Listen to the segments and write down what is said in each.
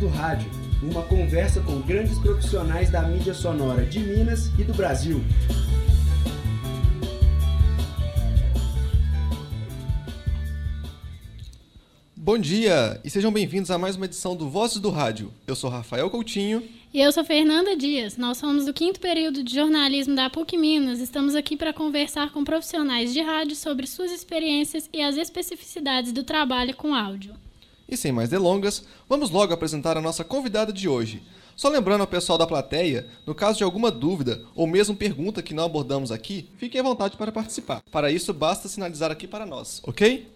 do Rádio, uma conversa com grandes profissionais da mídia sonora de Minas e do Brasil. Bom dia e sejam bem-vindos a mais uma edição do Vozes do Rádio. Eu sou Rafael Coutinho. E eu sou Fernanda Dias. Nós somos do quinto período de jornalismo da PUC Minas. Estamos aqui para conversar com profissionais de rádio sobre suas experiências e as especificidades do trabalho com áudio. E sem mais delongas, vamos logo apresentar a nossa convidada de hoje. Só lembrando ao pessoal da plateia, no caso de alguma dúvida ou mesmo pergunta que não abordamos aqui, fiquem à vontade para participar. Para isso, basta sinalizar aqui para nós, ok?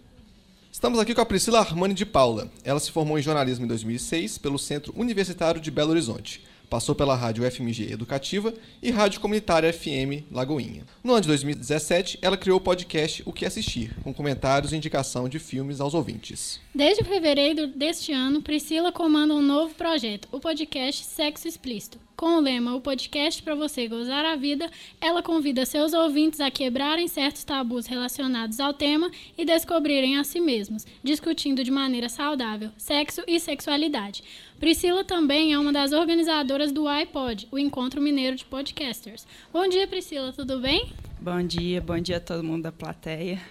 Estamos aqui com a Priscila Armani de Paula. Ela se formou em jornalismo em 2006 pelo Centro Universitário de Belo Horizonte. Passou pela Rádio FMG Educativa e Rádio Comunitária FM Lagoinha. No ano de 2017, ela criou o podcast O Que Assistir, com comentários e indicação de filmes aos ouvintes. Desde fevereiro deste ano, Priscila comanda um novo projeto, o podcast Sexo Explícito. Com o lema O Podcast para você gozar a vida, ela convida seus ouvintes a quebrarem certos tabus relacionados ao tema e descobrirem a si mesmos, discutindo de maneira saudável sexo e sexualidade. Priscila também é uma das organizadoras do iPod, o Encontro Mineiro de Podcasters. Bom dia, Priscila, tudo bem? Bom dia, bom dia a todo mundo da plateia.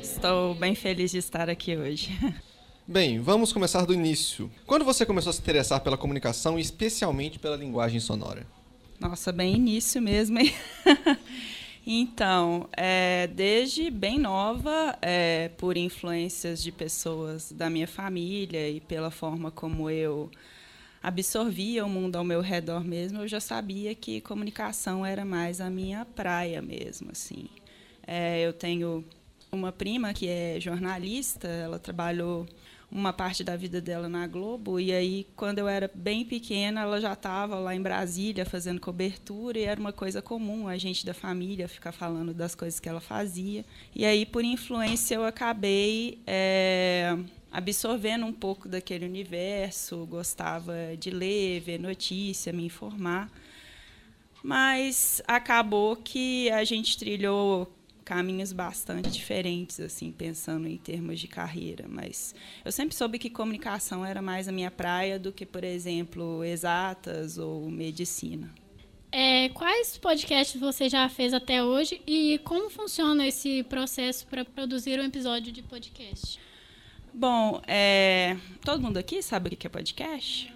Estou bem feliz de estar aqui hoje. Bem, vamos começar do início. Quando você começou a se interessar pela comunicação especialmente pela linguagem sonora? Nossa, bem início mesmo, hein? então, é, desde bem nova, é, por influências de pessoas da minha família e pela forma como eu absorvia o mundo ao meu redor mesmo, eu já sabia que comunicação era mais a minha praia mesmo, assim. É, eu tenho uma prima que é jornalista, ela trabalhou uma parte da vida dela na Globo. E aí, quando eu era bem pequena, ela já estava lá em Brasília fazendo cobertura e era uma coisa comum a gente da família ficar falando das coisas que ela fazia. E aí, por influência, eu acabei é, absorvendo um pouco daquele universo, gostava de ler, ver notícia, me informar. Mas acabou que a gente trilhou caminhos bastante diferentes, assim, pensando em termos de carreira. Mas eu sempre soube que comunicação era mais a minha praia do que, por exemplo, exatas ou medicina. É, quais podcasts você já fez até hoje e como funciona esse processo para produzir um episódio de podcast? Bom, é, todo mundo aqui sabe o que é podcast?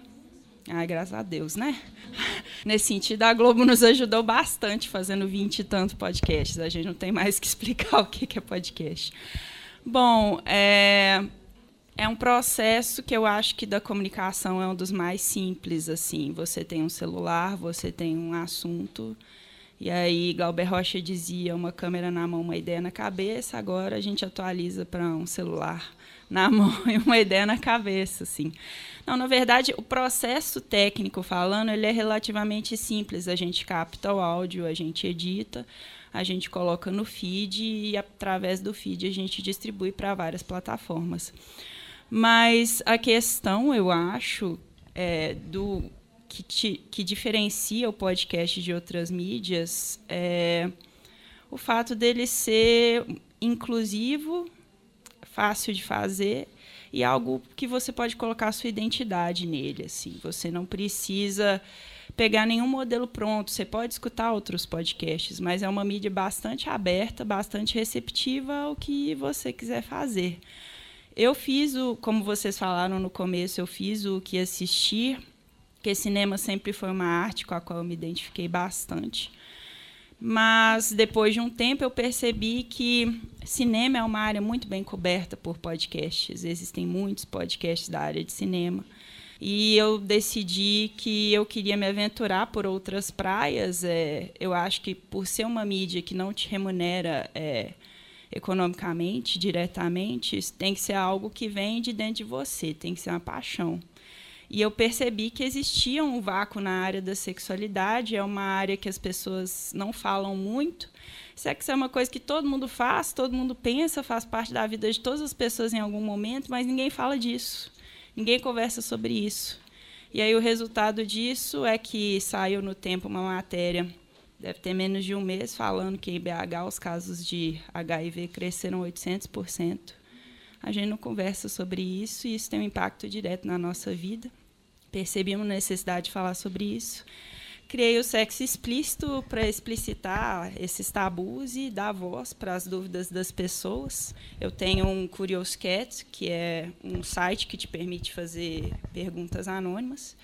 Ai, graças a Deus, né? Nesse sentido, a Globo nos ajudou bastante fazendo vinte e tantos podcasts. A gente não tem mais que explicar o que é podcast. Bom, é, é um processo que eu acho que da comunicação é um dos mais simples. assim. Você tem um celular, você tem um assunto, e aí Galber Rocha dizia uma câmera na mão, uma ideia na cabeça. Agora a gente atualiza para um celular na mão e uma ideia na cabeça, assim. Não, na verdade, o processo técnico falando, ele é relativamente simples. A gente capta o áudio, a gente edita, a gente coloca no feed e através do feed a gente distribui para várias plataformas. Mas a questão, eu acho, é, do que, te, que diferencia o podcast de outras mídias é o fato dele ser inclusivo, fácil de fazer e algo que você pode colocar a sua identidade nele. Assim. Você não precisa pegar nenhum modelo pronto. Você pode escutar outros podcasts, mas é uma mídia bastante aberta, bastante receptiva ao que você quiser fazer. Eu fiz o, como vocês falaram no começo, eu fiz o que assistir, que cinema sempre foi uma arte com a qual eu me identifiquei bastante. Mas depois de um tempo eu percebi que cinema é uma área muito bem coberta por podcasts. Existem muitos podcasts da área de cinema. E eu decidi que eu queria me aventurar por outras praias. É, eu acho que por ser uma mídia que não te remunera é, economicamente, diretamente, tem que ser algo que vem de dentro de você, tem que ser uma paixão. E eu percebi que existia um vácuo na área da sexualidade, é uma área que as pessoas não falam muito. Sexo é uma coisa que todo mundo faz, todo mundo pensa, faz parte da vida de todas as pessoas em algum momento, mas ninguém fala disso. Ninguém conversa sobre isso. E aí o resultado disso é que saiu no tempo uma matéria, deve ter menos de um mês, falando que em BH os casos de HIV cresceram 800%. A gente não conversa sobre isso e isso tem um impacto direto na nossa vida. Percebi uma necessidade de falar sobre isso. Criei o sexo explícito para explicitar esses tabus e dar voz para as dúvidas das pessoas. Eu tenho um Curious Cat, que é um site que te permite fazer perguntas anônimas.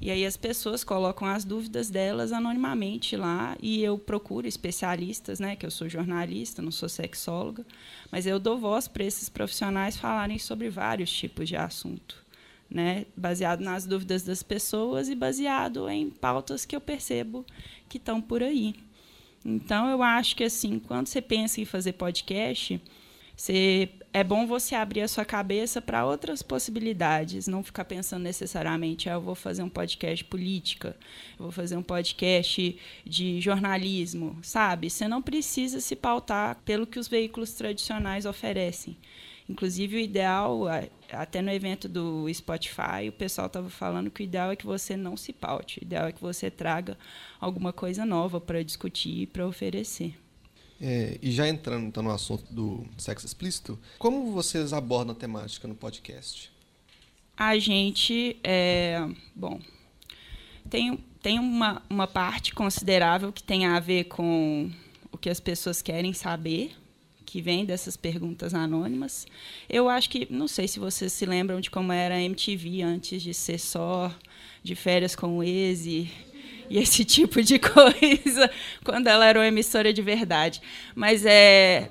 E aí as pessoas colocam as dúvidas delas anonimamente lá e eu procuro especialistas, né, que eu sou jornalista, não sou sexóloga, mas eu dou voz para esses profissionais falarem sobre vários tipos de assunto, né, baseado nas dúvidas das pessoas e baseado em pautas que eu percebo que estão por aí. Então eu acho que assim, quando você pensa em fazer podcast, você, é bom você abrir a sua cabeça para outras possibilidades, não ficar pensando necessariamente, ah, eu vou fazer um podcast política, eu vou fazer um podcast de jornalismo, sabe? Você não precisa se pautar pelo que os veículos tradicionais oferecem. Inclusive, o ideal, até no evento do Spotify, o pessoal estava falando que o ideal é que você não se paute, o ideal é que você traga alguma coisa nova para discutir e para oferecer. É, e já entrando então, no assunto do sexo explícito, como vocês abordam a temática no podcast? A gente, é, bom, tem, tem uma, uma parte considerável que tem a ver com o que as pessoas querem saber, que vem dessas perguntas anônimas. Eu acho que, não sei se vocês se lembram de como era a MTV antes de ser só de férias com o ex e e esse tipo de coisa quando ela era uma emissora de verdade. Mas é,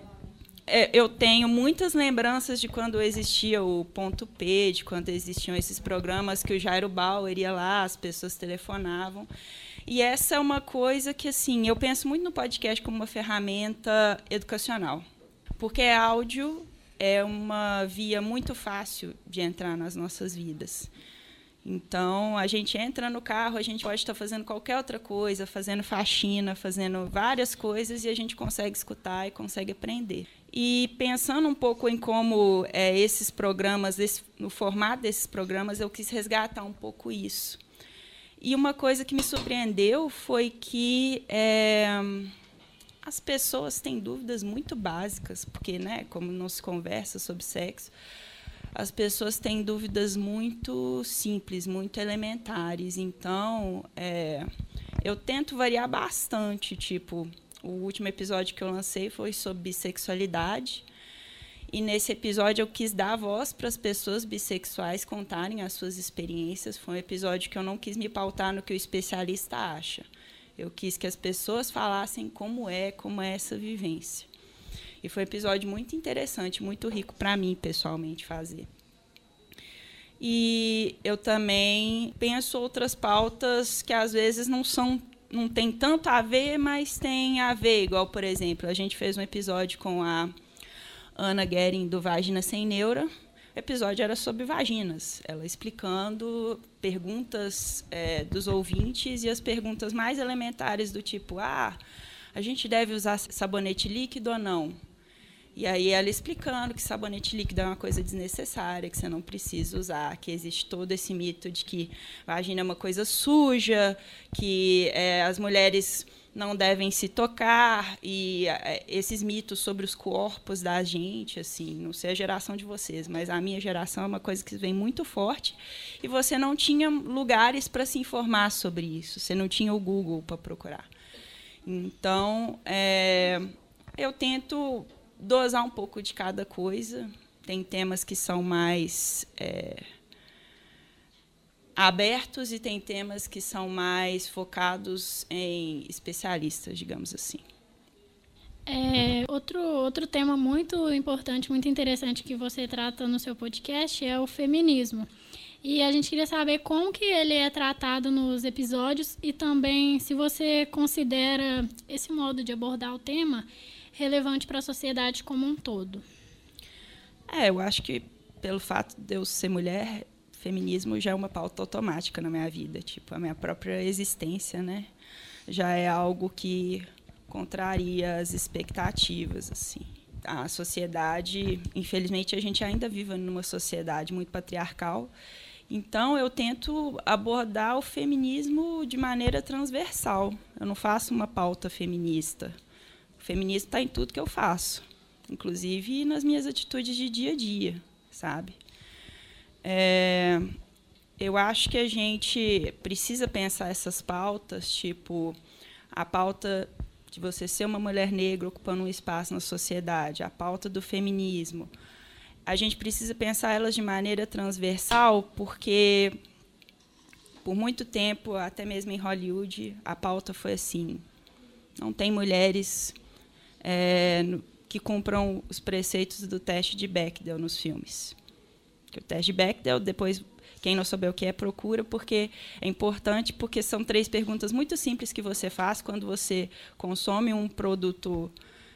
é, eu tenho muitas lembranças de quando existia o ponto P, de quando existiam esses programas que o Jairo Bauer ia lá, as pessoas telefonavam. E essa é uma coisa que assim, eu penso muito no podcast como uma ferramenta educacional. Porque áudio é uma via muito fácil de entrar nas nossas vidas. Então, a gente entra no carro, a gente pode estar fazendo qualquer outra coisa, fazendo faxina, fazendo várias coisas e a gente consegue escutar e consegue aprender. E pensando um pouco em como é, esses programas, esse, no formato desses programas, eu quis resgatar um pouco isso. E uma coisa que me surpreendeu foi que é, as pessoas têm dúvidas muito básicas, porque, né, como não se conversa sobre sexo, as pessoas têm dúvidas muito simples, muito elementares. Então, é, eu tento variar bastante. Tipo, o último episódio que eu lancei foi sobre bissexualidade. E nesse episódio eu quis dar voz para as pessoas bissexuais contarem as suas experiências. Foi um episódio que eu não quis me pautar no que o especialista acha. Eu quis que as pessoas falassem como é, como é essa vivência. E foi um episódio muito interessante, muito rico para mim, pessoalmente, fazer. E eu também penso outras pautas que às vezes não são não tem tanto a ver, mas tem a ver, igual, por exemplo, a gente fez um episódio com a Ana Guerin do Vagina Sem Neura. Episódio era sobre vaginas, ela explicando perguntas é, dos ouvintes e as perguntas mais elementares do tipo: ah, a gente deve usar sabonete líquido ou não? E aí ela explicando que sabonete líquido é uma coisa desnecessária, que você não precisa usar, que existe todo esse mito de que vagina é uma coisa suja, que é, as mulheres não devem se tocar e é, esses mitos sobre os corpos da gente, assim, não sei a geração de vocês, mas a minha geração é uma coisa que vem muito forte e você não tinha lugares para se informar sobre isso, você não tinha o Google para procurar. Então, é, eu tento dosar um pouco de cada coisa. Tem temas que são mais é, abertos e tem temas que são mais focados em especialistas, digamos assim. É, outro, outro tema muito importante, muito interessante que você trata no seu podcast é o feminismo. E a gente queria saber como que ele é tratado nos episódios e também se você considera esse modo de abordar o tema relevante para a sociedade como um todo? É, eu acho que pelo fato de eu ser mulher, feminismo já é uma pauta automática na minha vida, tipo a minha própria existência, né? Já é algo que contraria as expectativas, assim. A sociedade, infelizmente, a gente ainda vive numa sociedade muito patriarcal. Então, eu tento abordar o feminismo de maneira transversal. Eu não faço uma pauta feminista feminismo está em tudo que eu faço, inclusive nas minhas atitudes de dia a dia, sabe? É, eu acho que a gente precisa pensar essas pautas, tipo a pauta de você ser uma mulher negra ocupando um espaço na sociedade, a pauta do feminismo. A gente precisa pensar elas de maneira transversal, porque por muito tempo, até mesmo em Hollywood, a pauta foi assim: não tem mulheres é, que cumpram os preceitos do teste de Bechdel nos filmes. O teste de Bechdel, depois, quem não souber o que é, procura, porque é importante, porque são três perguntas muito simples que você faz quando você consome um produto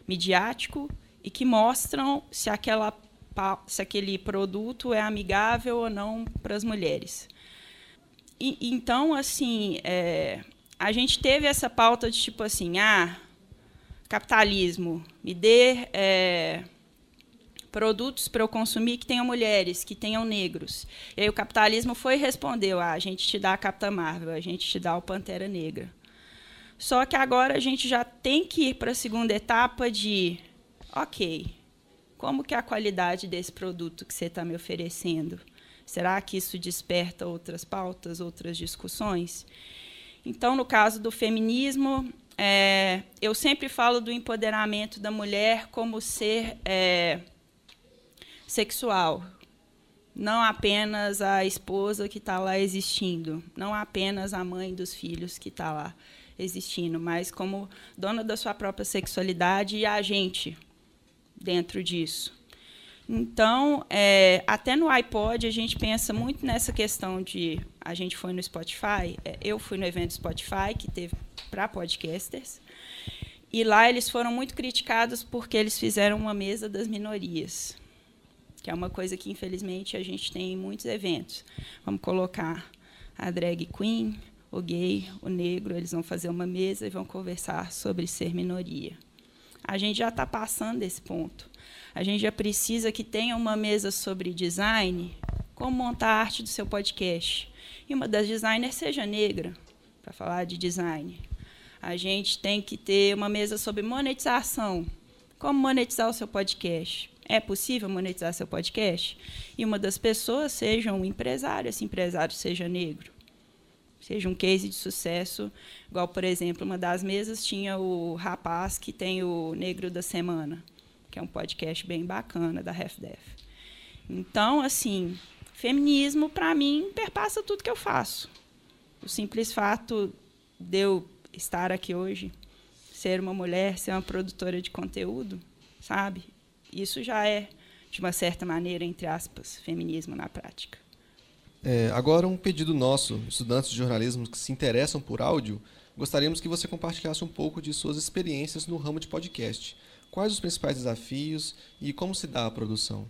midiático e que mostram se, aquela, se aquele produto é amigável ou não para as mulheres. E, então, assim, é, a gente teve essa pauta de tipo assim, ah, capitalismo, me dê é, produtos para eu consumir que tenham mulheres, que tenham negros. E aí o capitalismo foi e respondeu: ah, a gente te dá a Capitã Marvel, a gente te dá o Pantera Negra. Só que agora a gente já tem que ir para a segunda etapa de, ok, como que é a qualidade desse produto que você está me oferecendo? Será que isso desperta outras pautas, outras discussões? Então, no caso do feminismo, é, eu sempre falo do empoderamento da mulher como ser é, sexual, não apenas a esposa que está lá existindo, não apenas a mãe dos filhos que está lá existindo, mas como dona da sua própria sexualidade e agente dentro disso. Então, é, até no iPod, a gente pensa muito nessa questão de. A gente foi no Spotify, é, eu fui no evento Spotify, que teve para podcasters, e lá eles foram muito criticados porque eles fizeram uma mesa das minorias, que é uma coisa que, infelizmente, a gente tem em muitos eventos. Vamos colocar a drag queen, o gay, o negro, eles vão fazer uma mesa e vão conversar sobre ser minoria. A gente já está passando desse ponto a gente já precisa que tenha uma mesa sobre design, como montar a arte do seu podcast. E uma das designers seja negra, para falar de design. A gente tem que ter uma mesa sobre monetização. Como monetizar o seu podcast? É possível monetizar seu podcast? E uma das pessoas seja um empresário, esse empresário seja negro. Seja um case de sucesso, igual, por exemplo, uma das mesas tinha o rapaz que tem o Negro da Semana que é um podcast bem bacana da RefDef. Então, assim, feminismo, para mim, perpassa tudo que eu faço. O simples fato de eu estar aqui hoje, ser uma mulher, ser uma produtora de conteúdo, sabe? Isso já é, de uma certa maneira, entre aspas, feminismo na prática. É, agora, um pedido nosso, estudantes de jornalismo que se interessam por áudio, gostaríamos que você compartilhasse um pouco de suas experiências no ramo de podcast Quais os principais desafios e como se dá a produção?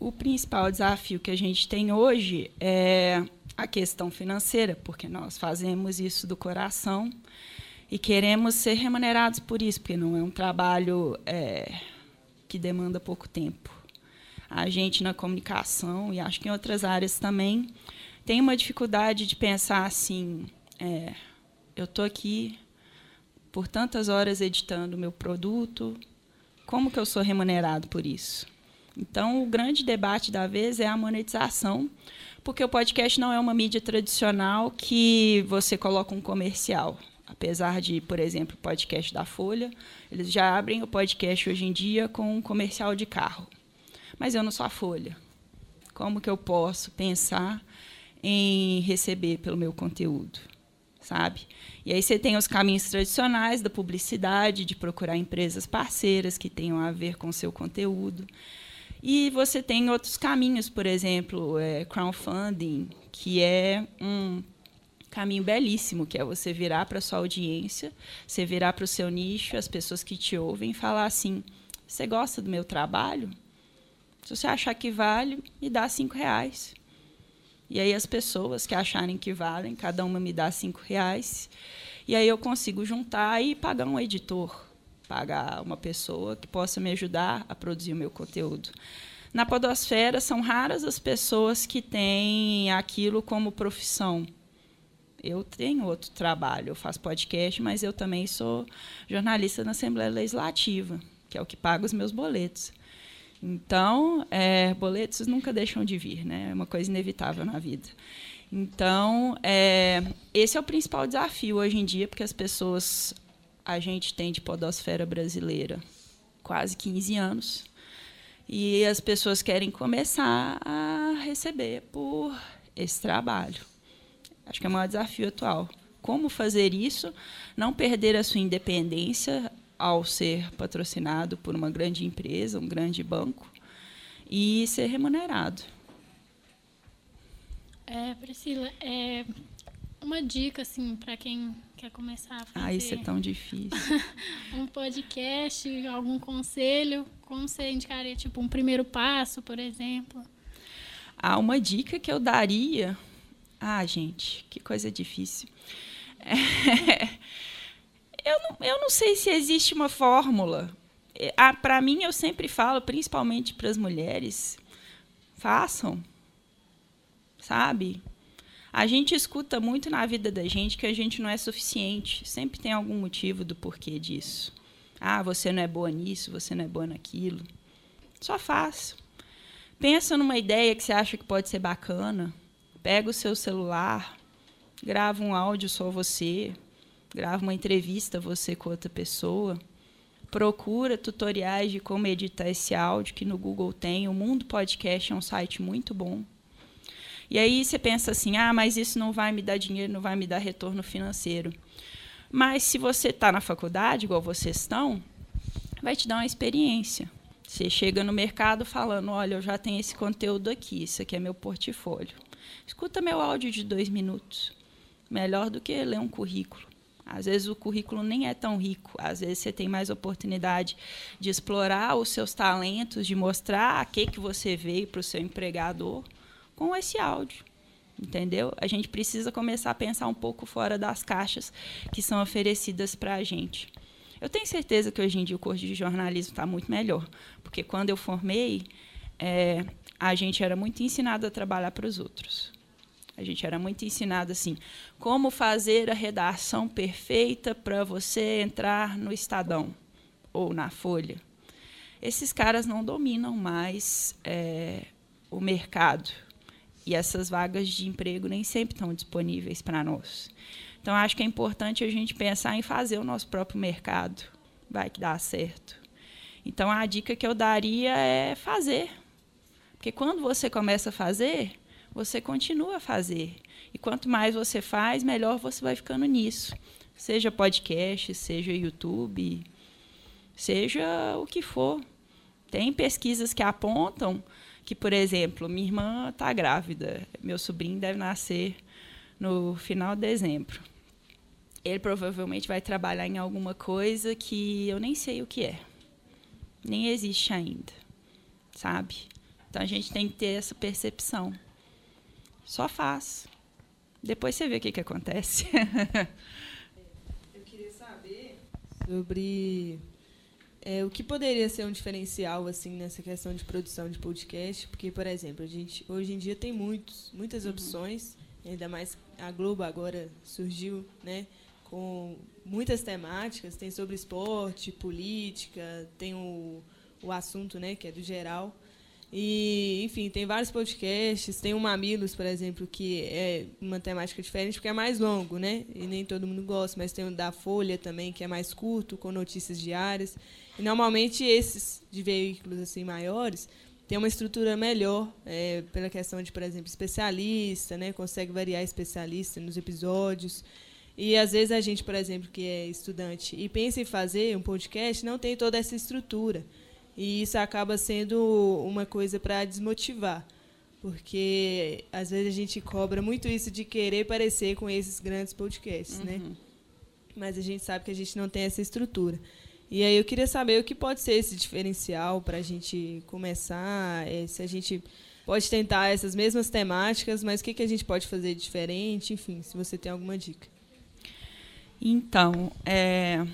O principal desafio que a gente tem hoje é a questão financeira, porque nós fazemos isso do coração e queremos ser remunerados por isso, porque não é um trabalho é, que demanda pouco tempo. A gente na comunicação e acho que em outras áreas também tem uma dificuldade de pensar assim: é, eu estou aqui por tantas horas editando o meu produto, como que eu sou remunerado por isso? Então, o grande debate da vez é a monetização, porque o podcast não é uma mídia tradicional que você coloca um comercial. Apesar de, por exemplo, o podcast da Folha, eles já abrem o podcast hoje em dia com um comercial de carro. Mas eu não sou a Folha. Como que eu posso pensar em receber pelo meu conteúdo? sabe? E aí você tem os caminhos tradicionais da publicidade, de procurar empresas parceiras que tenham a ver com o seu conteúdo. E você tem outros caminhos, por exemplo, é, crowdfunding, que é um caminho belíssimo, que é você virar para sua audiência, você virar para o seu nicho, as pessoas que te ouvem, falar assim: você gosta do meu trabalho? Se você achar que vale, me dá cinco reais. E aí as pessoas que acharem que valem, cada uma me dá cinco reais. E aí eu consigo juntar e pagar um editor, pagar uma pessoa que possa me ajudar a produzir o meu conteúdo. Na podosfera são raras as pessoas que têm aquilo como profissão. Eu tenho outro trabalho, eu faço podcast, mas eu também sou jornalista na Assembleia Legislativa, que é o que paga os meus boletos. Então, é, boletos nunca deixam de vir, né? É uma coisa inevitável na vida. Então, é, esse é o principal desafio hoje em dia, porque as pessoas. A gente tem de podosfera brasileira quase 15 anos. E as pessoas querem começar a receber por esse trabalho. Acho que é o maior desafio atual. Como fazer isso, não perder a sua independência ao ser patrocinado por uma grande empresa, um grande banco, e ser remunerado. É, Priscila, é uma dica assim para quem quer começar a fazer. Ah, isso é tão difícil. um podcast, algum conselho, como você indicaria tipo um primeiro passo, por exemplo? Ah, uma dica que eu daria. Ah, gente, que coisa difícil. É... Eu, não, eu não sei se existe uma fórmula. É, ah, para mim, eu sempre falo, principalmente para as mulheres, façam sabe? A gente escuta muito na vida da gente que a gente não é suficiente. Sempre tem algum motivo do porquê disso. Ah, você não é boa nisso, você não é boa naquilo. Só faz. Pensa numa ideia que você acha que pode ser bacana. Pega o seu celular, grava um áudio só você, grava uma entrevista você com outra pessoa. Procura tutoriais de como editar esse áudio que no Google tem. O Mundo Podcast é um site muito bom. E aí você pensa assim: ah, mas isso não vai me dar dinheiro, não vai me dar retorno financeiro. Mas se você está na faculdade, igual vocês estão, vai te dar uma experiência. Você chega no mercado falando: olha, eu já tenho esse conteúdo aqui, isso aqui é meu portfólio. Escuta meu áudio de dois minutos. Melhor do que ler um currículo. Às vezes o currículo nem é tão rico, às vezes você tem mais oportunidade de explorar os seus talentos, de mostrar a que, que você veio para o seu empregador com esse áudio. Entendeu? A gente precisa começar a pensar um pouco fora das caixas que são oferecidas para a gente. Eu tenho certeza que hoje em dia o curso de jornalismo está muito melhor, porque quando eu formei, é, a gente era muito ensinado a trabalhar para os outros. A gente era muito ensinado assim, como fazer a redação perfeita para você entrar no Estadão ou na Folha. Esses caras não dominam mais é, o mercado. E essas vagas de emprego nem sempre estão disponíveis para nós. Então, acho que é importante a gente pensar em fazer o nosso próprio mercado. Vai que dá certo. Então, a dica que eu daria é fazer. Porque quando você começa a fazer, você continua a fazer. E quanto mais você faz, melhor você vai ficando nisso. Seja podcast, seja YouTube, seja o que for. Tem pesquisas que apontam que, por exemplo, minha irmã está grávida, meu sobrinho deve nascer no final de dezembro. Ele provavelmente vai trabalhar em alguma coisa que eu nem sei o que é. Nem existe ainda, sabe? Então a gente tem que ter essa percepção. Só faz. Depois você vê o que, que acontece. eu queria saber sobre é, o que poderia ser um diferencial assim nessa questão de produção de podcast? Porque, por exemplo, a gente hoje em dia tem muitos, muitas uhum. opções, ainda mais a Globo agora surgiu, né, com muitas temáticas, tem sobre esporte, política, tem o, o assunto, né, que é do geral. E, enfim, tem vários podcasts, tem o Mamilos, por exemplo, que é uma temática diferente, porque é mais longo, né? E nem todo mundo gosta, mas tem o da Folha também, que é mais curto, com notícias diárias. E normalmente esses de veículos assim maiores têm uma estrutura melhor é, pela questão de, por exemplo, especialista, né? Consegue variar especialista nos episódios. E às vezes a gente, por exemplo, que é estudante e pensa em fazer um podcast, não tem toda essa estrutura. E isso acaba sendo uma coisa para desmotivar. Porque às vezes a gente cobra muito isso de querer parecer com esses grandes podcasts, né? uhum. né? Mas a gente sabe que a gente não tem essa estrutura. E aí eu queria saber o que pode ser esse diferencial para a gente começar, é, se a gente pode tentar essas mesmas temáticas, mas o que, que a gente pode fazer diferente, enfim, se você tem alguma dica. Então, é,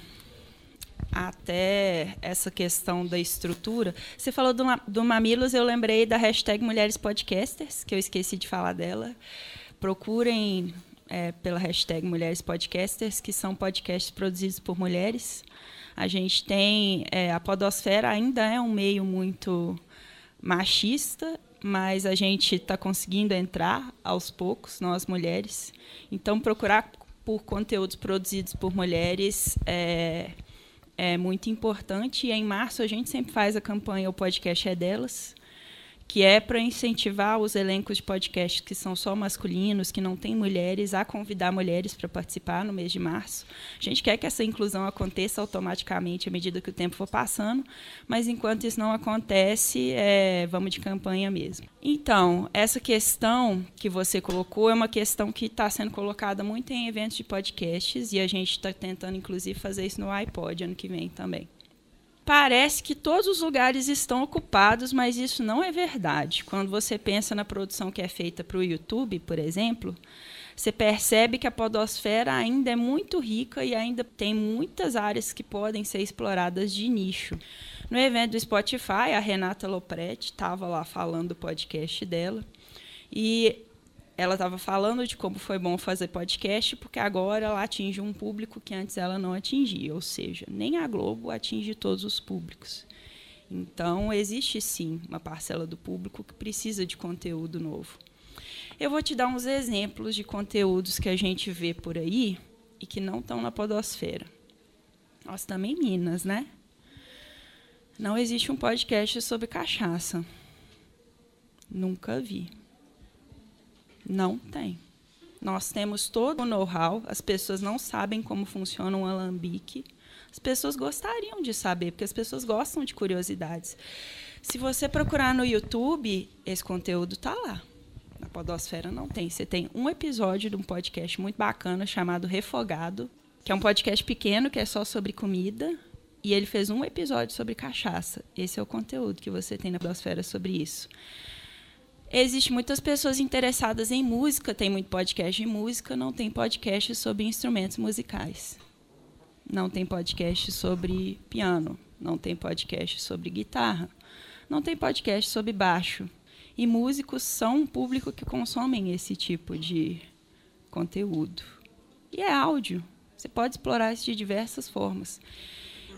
até essa questão da estrutura, você falou do, do Mamilos, eu lembrei da hashtag Mulheres Podcasters, que eu esqueci de falar dela. Procurem é, pela hashtag Mulheres Podcasters, que são podcasts produzidos por mulheres. A gente tem. É, a Podosfera ainda é um meio muito machista, mas a gente está conseguindo entrar aos poucos, nós mulheres. Então, procurar por conteúdos produzidos por mulheres é, é muito importante. E em março a gente sempre faz a campanha O Podcast é Delas, que é para incentivar os elencos de podcast que são só masculinos, que não têm mulheres, a convidar mulheres para participar no mês de março. A gente quer que essa inclusão aconteça automaticamente à medida que o tempo for passando, mas enquanto isso não acontece, é, vamos de campanha mesmo. Então, essa questão que você colocou é uma questão que está sendo colocada muito em eventos de podcasts e a gente está tentando, inclusive, fazer isso no iPod ano que vem também parece que todos os lugares estão ocupados, mas isso não é verdade. Quando você pensa na produção que é feita para o YouTube, por exemplo, você percebe que a podosfera ainda é muito rica e ainda tem muitas áreas que podem ser exploradas de nicho. No evento do Spotify, a Renata Lopretti estava lá falando do podcast dela. E ela estava falando de como foi bom fazer podcast, porque agora ela atinge um público que antes ela não atingia, ou seja, nem a Globo atinge todos os públicos. Então, existe sim uma parcela do público que precisa de conteúdo novo. Eu vou te dar uns exemplos de conteúdos que a gente vê por aí e que não estão na podosfera. Nós também Minas, né? Não existe um podcast sobre cachaça. Nunca vi. Não tem. Nós temos todo o know-how, as pessoas não sabem como funciona um alambique. As pessoas gostariam de saber, porque as pessoas gostam de curiosidades. Se você procurar no YouTube, esse conteúdo está lá. Na Podosfera não tem. Você tem um episódio de um podcast muito bacana chamado Refogado, que é um podcast pequeno que é só sobre comida. E ele fez um episódio sobre cachaça. Esse é o conteúdo que você tem na Podosfera sobre isso. Existem muitas pessoas interessadas em música, tem muito podcast de música, não tem podcast sobre instrumentos musicais. Não tem podcast sobre piano, não tem podcast sobre guitarra, não tem podcast sobre baixo. E músicos são um público que consomem esse tipo de conteúdo. E é áudio. Você pode explorar isso de diversas formas.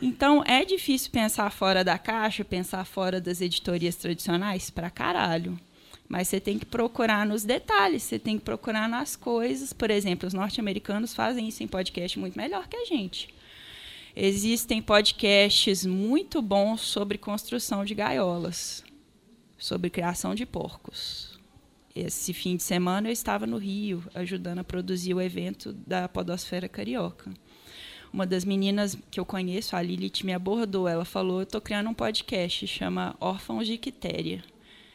Então, é difícil pensar fora da caixa, pensar fora das editorias tradicionais para caralho. Mas você tem que procurar nos detalhes, você tem que procurar nas coisas. Por exemplo, os norte-americanos fazem isso em podcast muito melhor que a gente. Existem podcasts muito bons sobre construção de gaiolas, sobre criação de porcos. Esse fim de semana eu estava no Rio, ajudando a produzir o evento da Podosfera Carioca. Uma das meninas que eu conheço, a Lilith, me abordou. Ela falou: Eu estou criando um podcast, chama Órfãos de Quitéria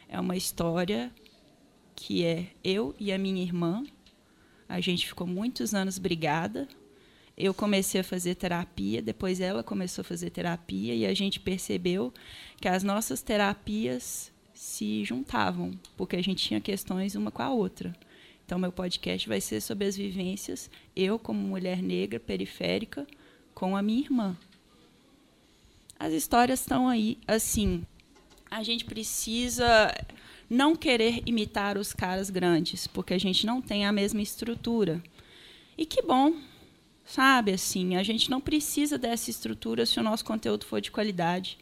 é uma história que é eu e a minha irmã. A gente ficou muitos anos brigada. Eu comecei a fazer terapia, depois ela começou a fazer terapia e a gente percebeu que as nossas terapias se juntavam, porque a gente tinha questões uma com a outra. Então, meu podcast vai ser sobre as vivências, eu, como mulher negra periférica, com a minha irmã. As histórias estão aí, assim, a gente precisa não querer imitar os caras grandes, porque a gente não tem a mesma estrutura. E que bom, sabe? Assim, a gente não precisa dessa estrutura se o nosso conteúdo for de qualidade.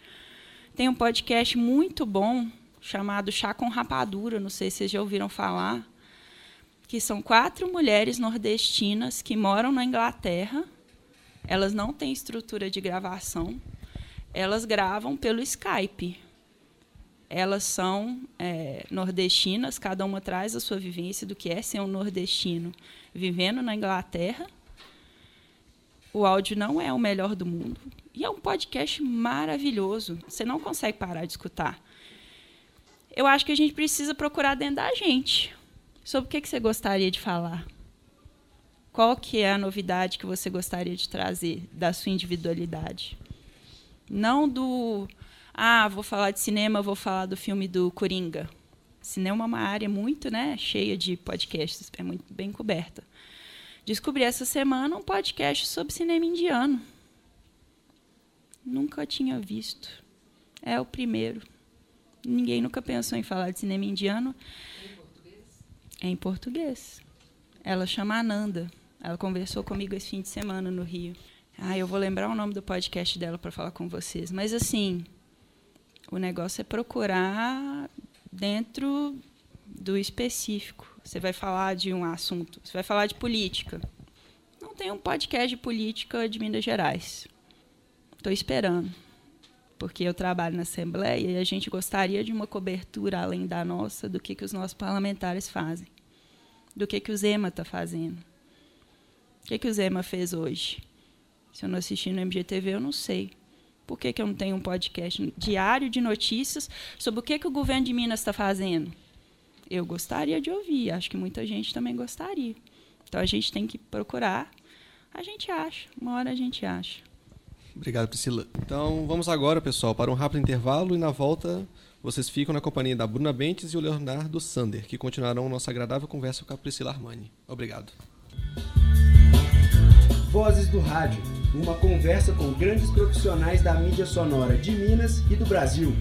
Tem um podcast muito bom chamado Chá com Rapadura, não sei se vocês já ouviram falar, que são quatro mulheres nordestinas que moram na Inglaterra. Elas não têm estrutura de gravação. Elas gravam pelo Skype elas são é, nordestinas, cada uma traz a sua vivência do que é ser um nordestino vivendo na Inglaterra. O áudio não é o melhor do mundo. E é um podcast maravilhoso. Você não consegue parar de escutar. Eu acho que a gente precisa procurar dentro da gente. Sobre o que, que você gostaria de falar? Qual que é a novidade que você gostaria de trazer da sua individualidade? Não do ah, vou falar de cinema, vou falar do filme do Coringa. Cinema é uma área muito né, cheia de podcasts, é muito bem coberta. Descobri essa semana um podcast sobre cinema indiano. Nunca tinha visto. É o primeiro. Ninguém nunca pensou em falar de cinema indiano. Em português? É em português. Ela chama Ananda. Ela conversou comigo esse fim de semana no Rio. Ah, eu vou lembrar o nome do podcast dela para falar com vocês. Mas assim, O negócio é procurar dentro do específico. Você vai falar de um assunto, você vai falar de política. Não tem um podcast de política de Minas Gerais. Estou esperando, porque eu trabalho na Assembleia e a gente gostaria de uma cobertura além da nossa do que, que os nossos parlamentares fazem, do que, que o Zema está fazendo. O que, que o Zema fez hoje? Se eu não assisti no MGTV, eu não sei. Por que, que eu não tenho um podcast diário de notícias sobre o que, que o governo de Minas está fazendo? Eu gostaria de ouvir, acho que muita gente também gostaria. Então a gente tem que procurar, a gente acha, uma hora a gente acha. Obrigado, Priscila. Então vamos agora, pessoal, para um rápido intervalo e na volta vocês ficam na companhia da Bruna Bentes e o Leonardo Sander, que continuarão nossa agradável conversa com a Priscila Armani. Obrigado. Vozes do Rádio, uma conversa com grandes profissionais da mídia sonora de Minas e do Brasil.